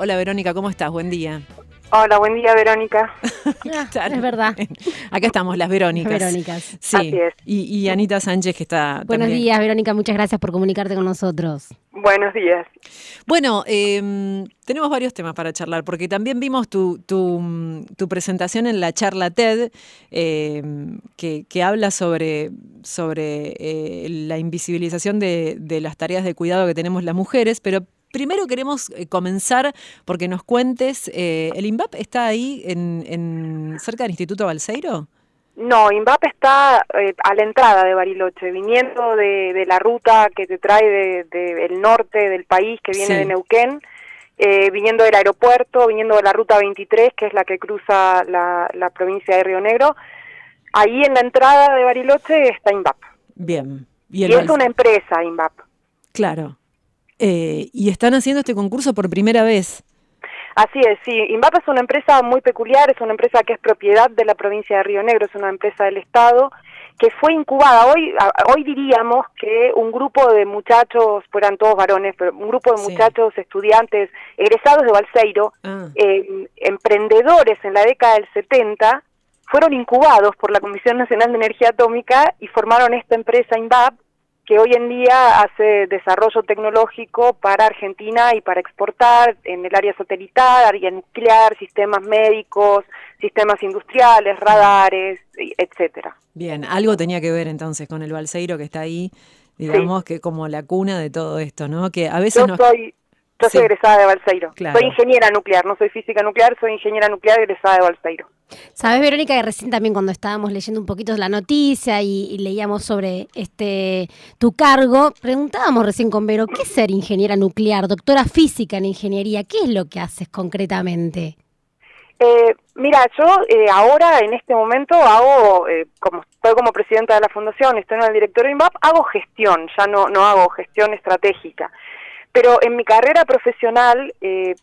Hola Verónica, ¿cómo estás? Buen día. Hola, buen día Verónica. Es verdad. Acá estamos, las Verónicas. Las Verónicas. Sí. Así es. Y, y Anita Sánchez que está Buenos también. días, Verónica. Muchas gracias por comunicarte con nosotros. Buenos días. Bueno, eh, tenemos varios temas para charlar, porque también vimos tu, tu, tu presentación en la charla TED, eh, que, que habla sobre, sobre eh, la invisibilización de, de las tareas de cuidado que tenemos las mujeres, pero primero queremos eh, comenzar porque nos cuentes, eh, ¿el INVAP está ahí en, en cerca del Instituto Balseiro? No, INVAP está eh, a la entrada de Bariloche, viniendo de, de la ruta que te trae del de, del norte del país, que viene Sí. de Neuquén, eh, viniendo del aeropuerto, viniendo de la ruta 23, que es la que cruza la, la provincia de Río Negro. Ahí en la entrada de Bariloche está INVAP. Bien. Y, el es una empresa INVAP. Claro. Eh, y están haciendo este concurso por primera vez. Así es, sí. INVAP es una empresa muy peculiar, es una empresa que es propiedad de la provincia de Río Negro, es una empresa del Estado que fue incubada. Hoy, hoy diríamos que un grupo de muchachos, fueran todos varones, pero un grupo de Sí. muchachos estudiantes egresados de Balseiro, Ah, eh, emprendedores en la década del 70, fueron incubados por la Comisión Nacional de Energía Atómica y formaron esta empresa INVAP que hoy en día hace desarrollo tecnológico para Argentina y para exportar en el área satelital, área nuclear, sistemas médicos, sistemas industriales, radares, etcétera. bien, algo tenía que ver entonces con el Balseiro que está ahí, digamos que como la cuna de todo esto, ¿no? Que a veces Yo nos... soy yo soy Sí. egresada de Balseiro. Claro. Soy ingeniera nuclear, no soy física nuclear, soy ingeniera nuclear egresada de Balseiro. Sabes, Verónica, que recién también cuando estábamos leyendo un poquito la noticia y, y leíamos sobre este tu cargo, preguntábamos recién con Vero, ¿qué es ser ingeniera nuclear, doctora física en ingeniería? ¿Qué es lo que haces concretamente? Eh, mira, yo eh, ahora en este momento hago, eh, como estoy como presidenta de la fundación, estoy en el directorio de INVAP, hago gestión, ya no, no hago gestión estratégica. Pero en mi carrera profesional, eh,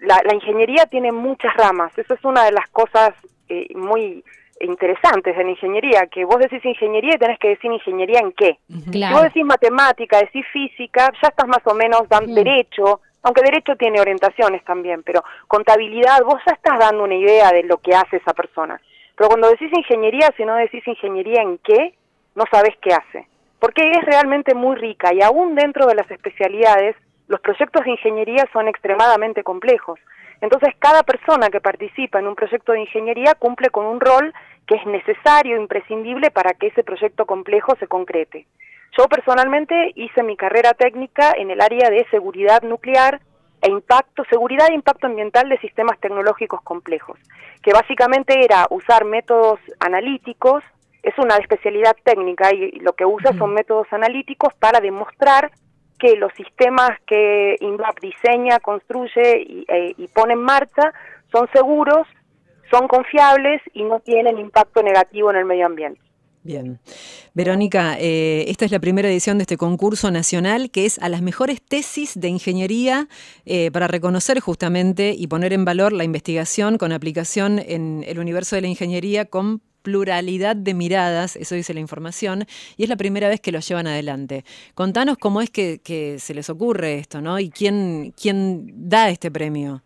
la, la ingeniería tiene muchas ramas. Eso es una de las cosas eh, muy interesantes de la ingeniería, que vos decís ingeniería y tenés que decir ingeniería en qué. Si vos decís matemática, decís física, ya estás más o menos dando Mm. derecho, aunque derecho tiene orientaciones también, pero contabilidad, vos ya estás dando una idea de lo que hace esa persona. Pero cuando decís ingeniería, si no decís ingeniería en qué, no sabés qué hace. Porque es realmente muy rica y aún dentro de las especialidades, los proyectos de ingeniería son extremadamente complejos. Entonces, cada persona que participa en un proyecto de ingeniería cumple con un rol que es necesario, imprescindible para que ese proyecto complejo se concrete. Yo personalmente hice mi carrera técnica en el área de seguridad nuclear e impacto, seguridad e impacto ambiental de sistemas tecnológicos complejos, que básicamente era usar métodos analíticos, es una especialidad técnica y, y lo que usa son métodos analíticos para demostrar que los sistemas que INVAP diseña, construye y, eh, y pone en marcha son seguros, son confiables y no tienen impacto negativo en el medio ambiente. Bien. Verónica, eh, esta es la primera edición de este concurso nacional que es a las mejores tesis de ingeniería eh, para reconocer justamente y poner en valor la investigación con aplicación en el universo de la ingeniería con pluralidad de miradas, eso dice la información, y es la primera vez que lo llevan adelante. Contanos cómo es que, se les ocurre esto, ¿no? Y quién, quién da este premio.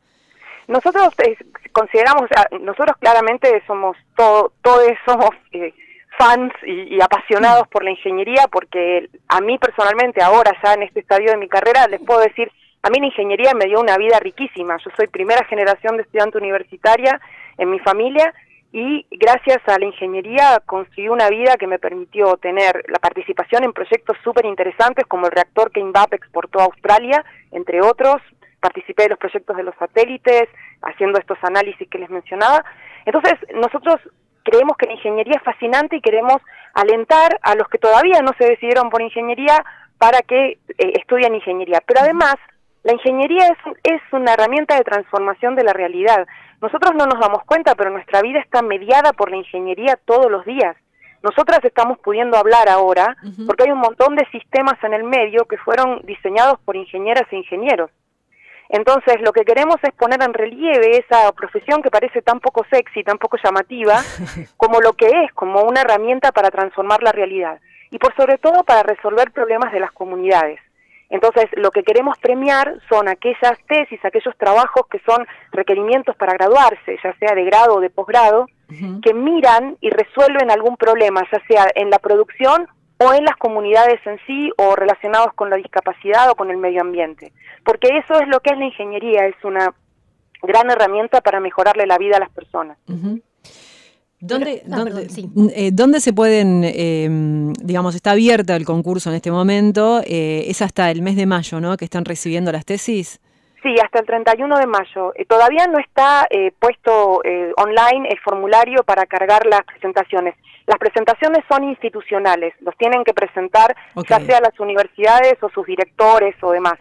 Nosotros eh, consideramos, ah, nosotros claramente somos todo, todos somos eh, fans y, y apasionados por la ingeniería, porque a mí personalmente ahora ya en este estadio de mi carrera les puedo decir, a mí la ingeniería me dio una vida riquísima. Yo soy primera generación de estudiante universitaria en mi familia y gracias a la ingeniería construí una vida que me permitió tener la participación en proyectos súper interesantes como el reactor que INVAP exportó a Australia, entre otros. Participé de los proyectos de los satélites, haciendo estos análisis que les mencionaba. Entonces, nosotros creemos que la ingeniería es fascinante y queremos alentar a los que todavía no se decidieron por ingeniería para que eh, estudien ingeniería. Pero además, la ingeniería es, es una herramienta de transformación de la realidad. Nosotros no nos damos cuenta, pero nuestra vida está mediada por la ingeniería todos los días. Nosotras estamos pudiendo hablar ahora porque hay un montón de sistemas en el medio que fueron diseñados por ingenieras e ingenieros. Entonces, lo que queremos es poner en relieve esa profesión que parece tan poco sexy, tan poco llamativa, como lo que es, como una herramienta para transformar la realidad y por sobre todo para resolver problemas de las comunidades. Entonces, lo que queremos premiar son aquellas tesis, aquellos trabajos que son requerimientos para graduarse, ya sea de grado o de posgrado, que miran y resuelven algún problema, ya sea en la producción o en las comunidades en sí o relacionados con la discapacidad o con el medio ambiente. Porque eso es lo que es la ingeniería, es una gran herramienta para mejorarle la vida a las personas. ¿Dónde, eh, dónde, se pueden, eh, digamos, está abierta el concurso en este momento? Eh, es hasta el mes de mayo, ¿no? Que están recibiendo las tesis. Sí, hasta el 31 de mayo. todavía no está puesto online el formulario para cargar las presentaciones. Las presentaciones son institucionales, los tienen que presentar ya sea las universidades o sus directores o demás.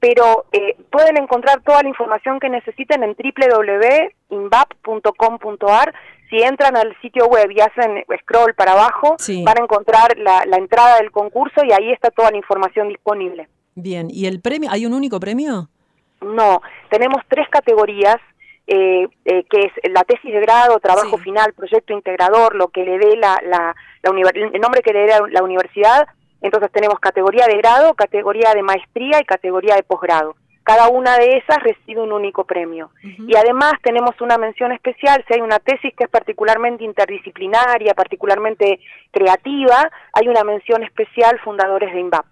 Pero pueden encontrar toda la información que necesiten en www.invap.com.ar si entran al sitio web y hacen scroll para abajo, van a encontrar la, entrada del concurso y ahí está toda la información disponible. Bien, ¿y el premio? ¿Hay un único premio? No, tenemos tres categorías, eh, eh, que es la tesis de grado, trabajo final, proyecto integrador, lo que le dé la, la, el nombre que le dé la universidad. Entonces tenemos categoría de grado, categoría de maestría y categoría de posgrado cada una de esas recibe un único premio. Y además tenemos una mención especial, si hay una tesis que es particularmente interdisciplinaria, particularmente creativa, hay una mención especial fundadores de INVAP.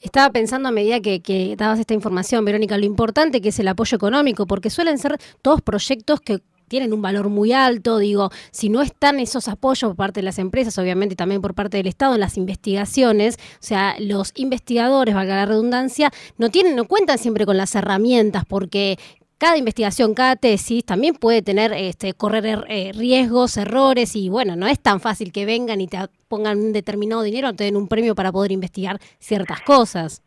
Estaba pensando a medida que, que, dabas esta información, Verónica, lo importante que es el apoyo económico, porque suelen ser todos proyectos que tienen un valor muy alto, digo, si no están esos apoyos por parte de las empresas, obviamente también por parte del Estado en las investigaciones, o sea, los investigadores, valga la redundancia, no tienen, no cuentan siempre con las herramientas porque cada investigación, cada tesis también puede tener, este, correr er, eh, riesgos, errores y bueno, no es tan fácil que vengan y te pongan un determinado dinero te den un premio para poder investigar ciertas cosas.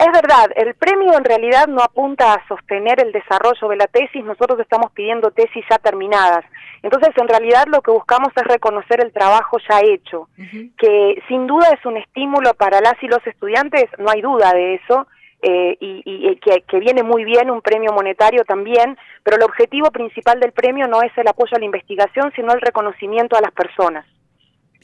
Es verdad, el premio en realidad no apunta a sostener el desarrollo de la tesis, nosotros estamos pidiendo tesis ya terminadas. Entonces, en realidad lo que buscamos es reconocer el trabajo ya hecho, que sin duda es un estímulo para las y los estudiantes, no hay duda de eso, eh, y, que, que, viene muy bien un premio monetario también, pero el objetivo principal del premio no es el apoyo a la investigación, sino el reconocimiento a las personas.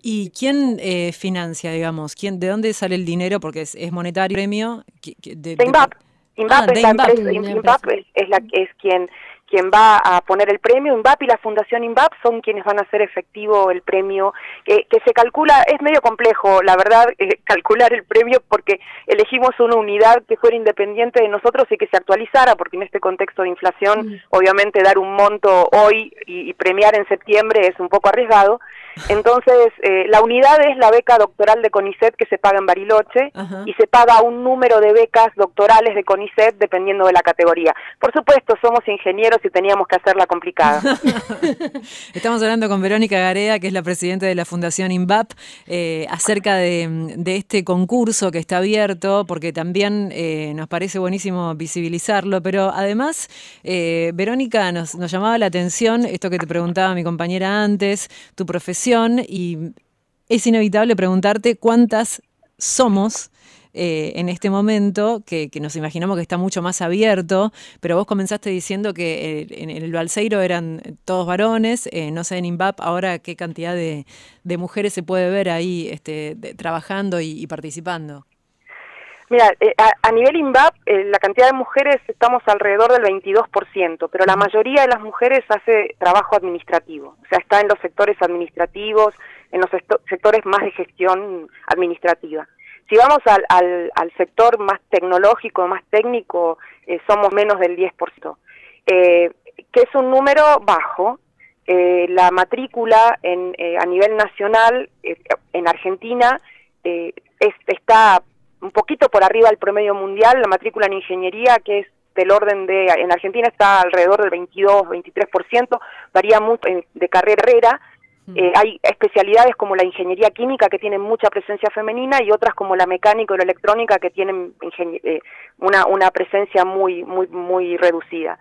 ¿Y quién eh, financia, digamos? ¿Quién, ¿De dónde sale el dinero? Porque es, es monetario premio. De, INVAP. INVAP, es, la empresa, es, la, es quien quien va a poner el premio, INVAP y la Fundación INVAP son quienes van a hacer efectivo el premio, que, se calcula, es medio complejo, la verdad, eh, calcular el premio porque elegimos una unidad que fuera independiente de nosotros y que se actualizara, porque en este contexto de inflación, mm. obviamente dar un monto hoy y, premiar en septiembre es un poco arriesgado. Entonces, eh, la unidad es la beca doctoral de CONICET que se paga en Bariloche y se paga un número de becas doctorales de CONICET dependiendo de la categoría. Por supuesto, somos ingenieros si teníamos que hacerla complicada. Estamos hablando con Verónica Garea, que es la presidenta de la Fundación INVAP, eh, acerca de, este concurso que está abierto, porque también eh, nos parece buenísimo visibilizarlo, pero además, eh, Verónica, nos, nos llamaba la atención esto que te preguntaba mi compañera antes, tu profesión, y es inevitable preguntarte cuántas somos eh, en este momento, que, nos imaginamos que está mucho más abierto, pero vos comenzaste diciendo que eh, en el Balseiro eran todos varones, eh, no sé en INVAP ahora qué cantidad de, mujeres se puede ver ahí este, trabajando y, participando. Mira, a, nivel INVAP, la cantidad de mujeres estamos alrededor del 22%, pero la mayoría de las mujeres hace trabajo administrativo, o sea, está en los sectores administrativos, en los sectores más de gestión administrativa. Si vamos al, sector más tecnológico, más técnico, eh, somos menos del 10%, eh, que es un número bajo. Eh, la matrícula en, a nivel nacional en Argentina está un poquito por arriba del promedio mundial, la matrícula en ingeniería, que es del orden de, en Argentina está alrededor del 22, 23%, varía mucho de carrera eh, hay especialidades como la ingeniería química que tienen mucha presencia femenina y otras como la mecánica o la electrónica que tienen eh, una, una presencia muy, muy, muy reducida.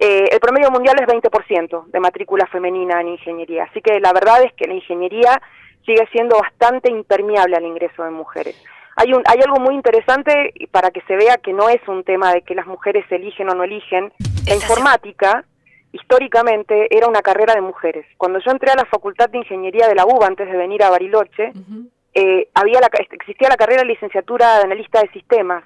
Eh, el promedio mundial es 20% de matrícula femenina en ingeniería, así que la verdad es que la ingeniería sigue siendo bastante impermeable al ingreso de mujeres. Hay, un, hay algo muy interesante para que se vea que no es un tema de que las mujeres eligen o no eligen. La informática históricamente era una carrera de mujeres. Cuando yo entré a la Facultad de Ingeniería de la UBA antes de venir a Bariloche, eh, había la, existía la carrera de licenciatura de analista de sistemas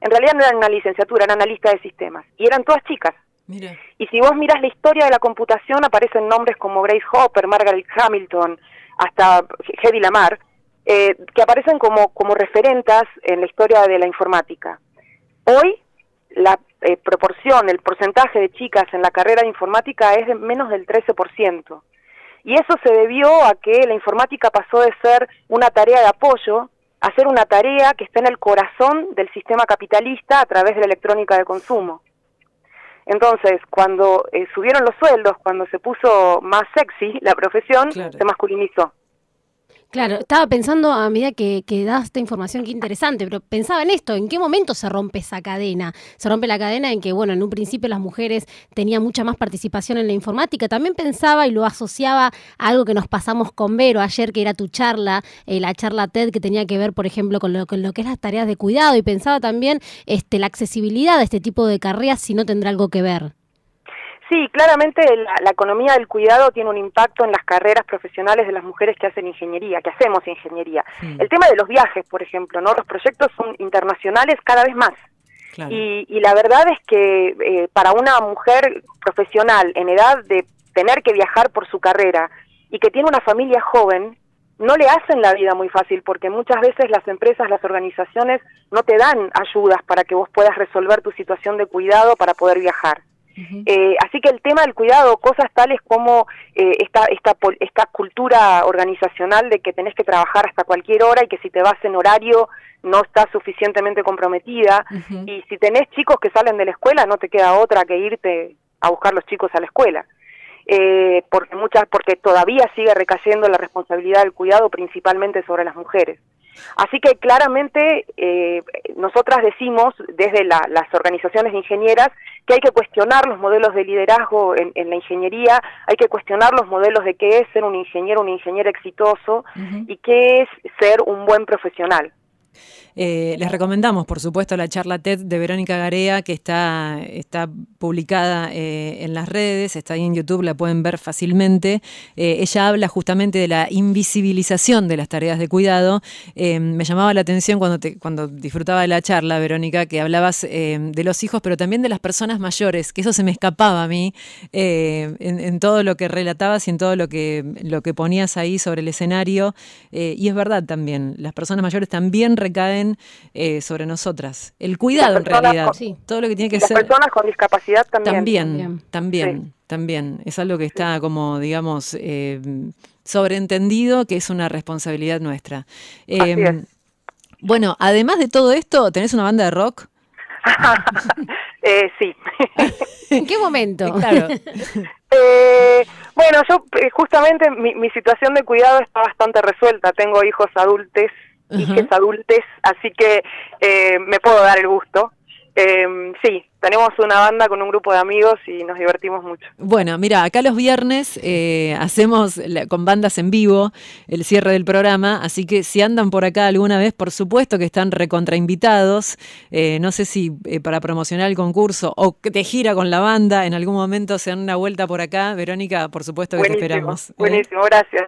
en realidad no eran una licenciatura, eran analista de sistemas, y eran todas chicas. Y si vos miras la historia de la computación, aparecen nombres como Grace Hopper, Margaret Hamilton, hasta Hedy Lamar, eh, que aparecen como, como referentas en la historia de la informática. Hoy, la eh, proporción, el porcentaje de chicas en la carrera de informática es de menos del 13%. Y eso se debió a que la informática pasó de ser una tarea de apoyo a ser una tarea que está en el corazón del sistema capitalista a través de la electrónica de consumo. Entonces, cuando eh, subieron los sueldos, cuando se puso más sexy la profesión, se masculinizó. Claro, estaba pensando a medida que, que das esta información, qué interesante, pero pensaba en esto, ¿en qué momento se rompe esa cadena? Se rompe la cadena en que, bueno, en un principio las mujeres tenían mucha más participación en la informática. También pensaba y lo asociaba a algo que nos pasamos con Vero ayer, que era tu charla, eh, la charla TED, que tenía que ver, por ejemplo, con lo, con lo que es las tareas de cuidado. Y pensaba también este, la accesibilidad de este tipo de carreras, si no tendrá algo que ver. Sí, claramente la, economía del cuidado tiene un impacto en las carreras profesionales de las mujeres que hacen ingeniería, que hacemos ingeniería. El tema de los viajes, por ejemplo, ¿no? Los proyectos son internacionales cada vez más. Y, la verdad es que eh, para una mujer profesional en edad de tener que viajar por su carrera y que tiene una familia joven, no le hacen la vida muy fácil porque muchas veces las empresas, las organizaciones no te dan ayudas para que vos puedas resolver tu situación de cuidado para poder viajar. Eh, así que el tema del cuidado, cosas tales como eh, esta, esta, esta cultura organizacional de que tenés que trabajar hasta cualquier hora y que si te vas en horario no estás suficientemente comprometida y si tenés chicos que salen de la escuela no te queda otra que irte a buscar los chicos a la escuela. Eh, porque muchas porque todavía sigue recayendo la responsabilidad del cuidado principalmente sobre las mujeres. Así que claramente eh, nosotras decimos desde las organizaciones de ingenieras que hay que cuestionar los modelos de liderazgo en, la ingeniería, hay que cuestionar los modelos de qué es ser un ingeniero, un ingeniero exitoso y qué es ser un buen profesional. Eh, les recomendamos, por supuesto, la charla TED de Verónica Garea, que está, está publicada eh, en las redes, está ahí en YouTube, la pueden ver fácilmente. Eh, ella habla justamente de la invisibilización de las tareas de cuidado. me llamaba la atención cuando, te, cuando disfrutaba de la charla, Verónica, que hablabas de los hijos, pero también de las personas mayores, que eso se me escapaba a mí en, en, todo lo que relatabas y en todo lo que, lo que ponías ahí sobre el escenario. y es verdad también, las personas mayores también recaen eh, sobre nosotras. El cuidado, en realidad. Todo lo que tiene que ser. Las personas con discapacidad también. También, también, también. Es algo que está como, digamos, eh, sobreentendido que es una responsabilidad nuestra. Eh, bueno, además de todo esto, ¿tenés una banda de rock? sí. ¿En qué momento? Claro. bueno, yo justamente mi, mi, situación de cuidado está bastante resuelta. Tengo hijos adultos y que es adultes, así que eh, me puedo dar el gusto. Eh, sí, tenemos una banda con un grupo de amigos y nos divertimos mucho. Bueno, mira, acá los viernes eh, hacemos con bandas en vivo el cierre del programa, así que si andan por acá alguna vez, por supuesto que están recontrainvitados. Eh, no sé si eh, para promocionar el concurso o que te gira con la banda, en algún momento se dan una vuelta por acá. Verónica, por supuesto que te esperamos. Buenísimo, gracias.